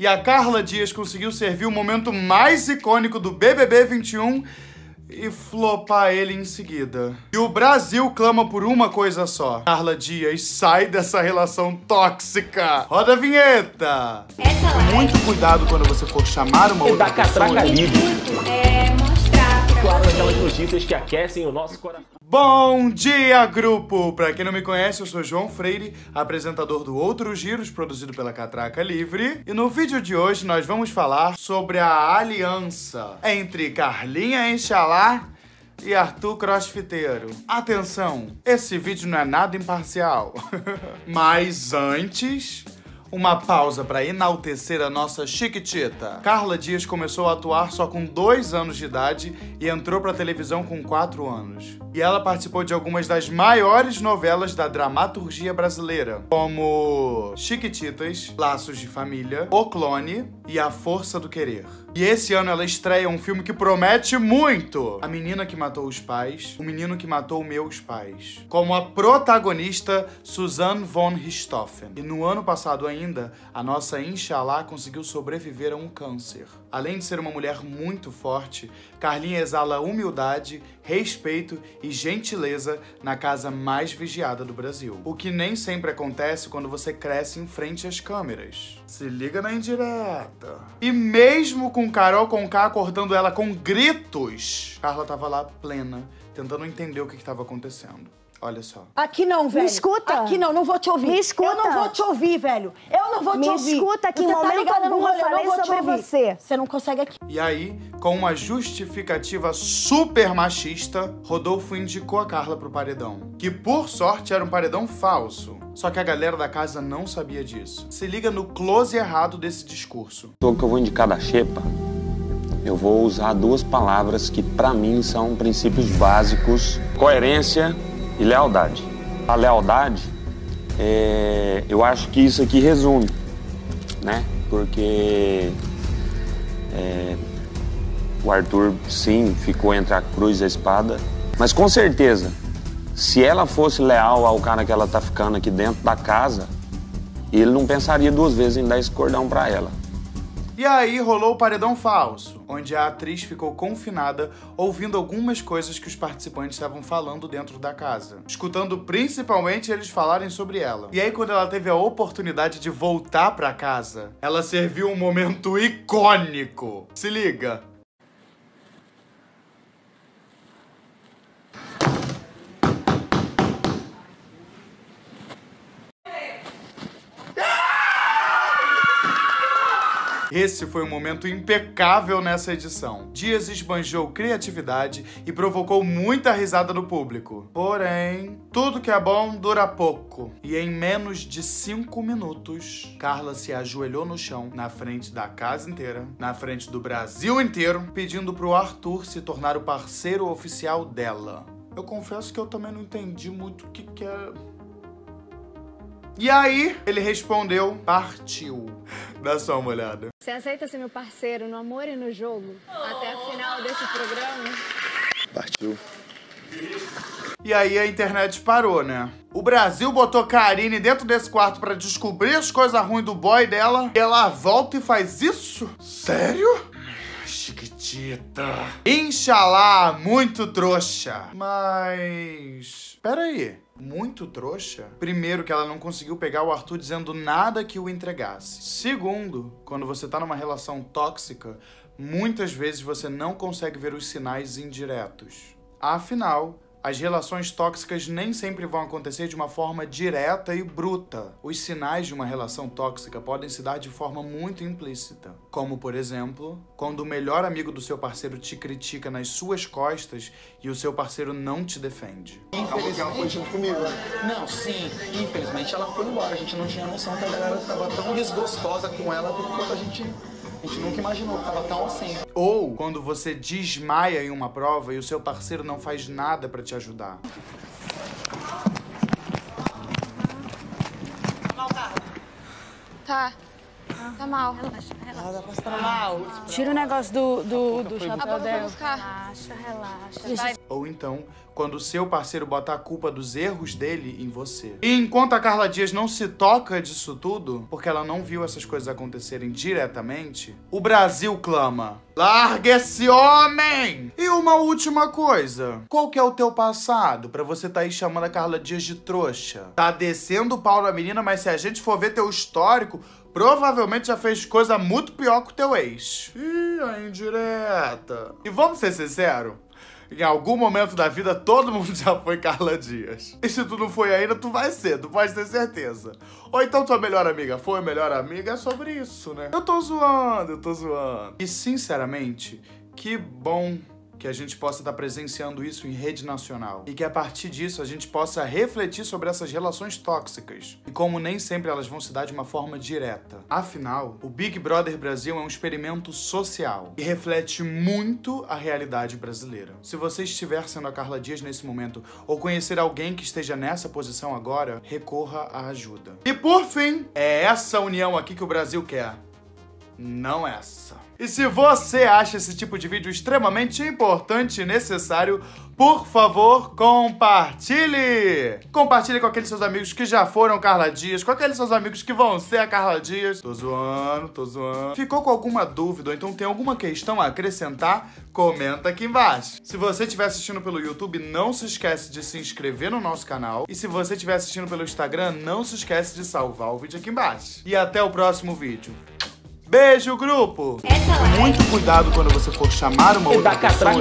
E a Carla Dias conseguiu servir o momento mais icônico do BBB 21 e flopar ele em seguida. E o Brasil clama por uma coisa só. Carla Dias sai dessa relação tóxica. Roda a vinheta. Muito cuidado quando você for chamar uma outra da catraca pessoa. livre. é Claro, aquelas notícias que aquecem o nosso coração. Bom dia, grupo! Pra quem não me conhece, eu sou João Freire, apresentador do Outros Giros, produzido pela Catraca Livre. E no vídeo de hoje nós vamos falar sobre a aliança entre Carlinha Enxalá e Arthur Crossfiteiro. Atenção, esse vídeo não é nada imparcial. Mas antes... Uma pausa para enaltecer a nossa chiquitita. Carla Dias começou a atuar só com dois anos de idade e entrou pra televisão com quatro anos. E ela participou de algumas das maiores novelas da dramaturgia brasileira, como Chiquititas, Laços de Família, O Clone e A Força do Querer. E esse ano ela estreia um filme que promete muito: A Menina que Matou os Pais, O Menino que Matou Meus Pais. Como a protagonista Suzanne von Richthofen. E no ano passado ainda, a nossa Inshallah conseguiu sobreviver a um câncer. Além de ser uma mulher muito forte, Carlinha exala humildade, respeito e gentileza na casa mais vigiada do Brasil. O que nem sempre acontece quando você cresce em frente às câmeras. Se liga na indireta. E mesmo com Carol Conká acordando ela com gritos, Carla tava lá plena, tentando entender o que estava acontecendo. Olha só. Aqui não, velho. escuta. Aqui não, não vou te ouvir. Me escuta. Eu não vou te ouvir, velho. Eu não vou Me te ouvir. escuta, que em Você tá momento no algum eu falei não vou te sobre ouvir. você. Você não consegue aqui. E aí, com uma justificativa super machista, Rodolfo indicou a Carla pro paredão. Que por sorte era um paredão falso. Só que a galera da casa não sabia disso. Se liga no close errado desse discurso. pessoa que eu vou indicar da Xepa, eu vou usar duas palavras que pra mim são princípios básicos: coerência e lealdade. A lealdade, é, eu acho que isso aqui resume, né? Porque é, o Arthur, sim, ficou entre a cruz e a espada, mas com certeza, se ela fosse leal ao cara que ela tá ficando aqui dentro da casa, ele não pensaria duas vezes em dar esse cordão pra ela. E aí rolou o paredão falso, onde a atriz ficou confinada ouvindo algumas coisas que os participantes estavam falando dentro da casa, escutando principalmente eles falarem sobre ela. E aí quando ela teve a oportunidade de voltar pra casa, ela serviu um momento icônico. Se liga. Esse foi um momento impecável nessa edição. Dias esbanjou criatividade e provocou muita risada no público. Porém, tudo que é bom dura pouco. E em menos de cinco minutos, Carla se ajoelhou no chão, na frente da casa inteira, na frente do Brasil inteiro, pedindo pro Arthur se tornar o parceiro oficial dela. Eu confesso que eu também não entendi muito o que, que é. E aí, ele respondeu: partiu. Dá só uma olhada. Você aceita ser meu parceiro no amor e no jogo? Até a final desse programa? Partiu. E aí a internet parou, né? O Brasil botou Karine dentro desse quarto pra descobrir as coisas ruins do boy dela. E ela volta e faz isso? Sério? Chiquitita. Inxalá, muito trouxa. Mas. Pera aí. Muito trouxa? Primeiro, que ela não conseguiu pegar o Arthur dizendo nada que o entregasse. Segundo, quando você tá numa relação tóxica, muitas vezes você não consegue ver os sinais indiretos. Afinal, as relações tóxicas nem sempre vão acontecer de uma forma direta e bruta. Os sinais de uma relação tóxica podem se dar de forma muito implícita. Como, por exemplo, quando o melhor amigo do seu parceiro te critica nas suas costas e o seu parceiro não te defende. Não, sim, infelizmente ela foi embora. A gente não tinha noção que a galera tava tão desgostosa com ela quanto a gente, a gente nunca imaginou que tava tão assim. Ou quando você desmaia em uma prova e o seu parceiro não faz nada pra te ajudar. Tá. Tá mal. Tira o negócio do, do, do chapéu dela. Relaxa, relaxa. Vai. Ou então, quando o seu parceiro bota a culpa dos erros dele em você. E enquanto a Carla Dias não se toca disso tudo, porque ela não viu essas coisas acontecerem diretamente, o Brasil clama: Larga esse homem! E uma última coisa: qual que é o teu passado pra você tá aí chamando a Carla Dias de trouxa? Tá descendo o pau na menina, mas se a gente for ver teu histórico, provavelmente já fez coisa muito pior que o teu ex. Ih, a indireta. E vamos ser sinceros? Em algum momento da vida, todo mundo já foi Carla Dias. E se tu não foi ainda, tu vai ser, tu pode ter certeza. Ou então tua melhor amiga foi melhor amiga, é sobre isso, né? Eu tô zoando, eu tô zoando. E sinceramente, que bom que a gente possa estar presenciando isso em rede nacional. E que a partir disso a gente possa refletir sobre essas relações tóxicas. E como nem sempre elas vão se dar de uma forma direta. Afinal, o Big Brother Brasil é um experimento social e reflete muito a realidade brasileira. Se você estiver sendo a Carla Dias nesse momento ou conhecer alguém que esteja nessa posição agora, recorra à ajuda. E por fim, é essa união aqui que o Brasil quer não essa. E se você acha esse tipo de vídeo extremamente importante e necessário, por favor, compartilhe! Compartilhe com aqueles seus amigos que já foram Carla Dias, com aqueles seus amigos que vão ser a Carla Dias. Tô zoando, tô zoando. Ficou com alguma dúvida ou então tem alguma questão a acrescentar? Comenta aqui embaixo. Se você estiver assistindo pelo YouTube, não se esquece de se inscrever no nosso canal. E se você estiver assistindo pelo Instagram, não se esquece de salvar o vídeo aqui embaixo. E até o próximo vídeo. Beijo, grupo! Muito cuidado quando você for chamar uma outra da pessoa.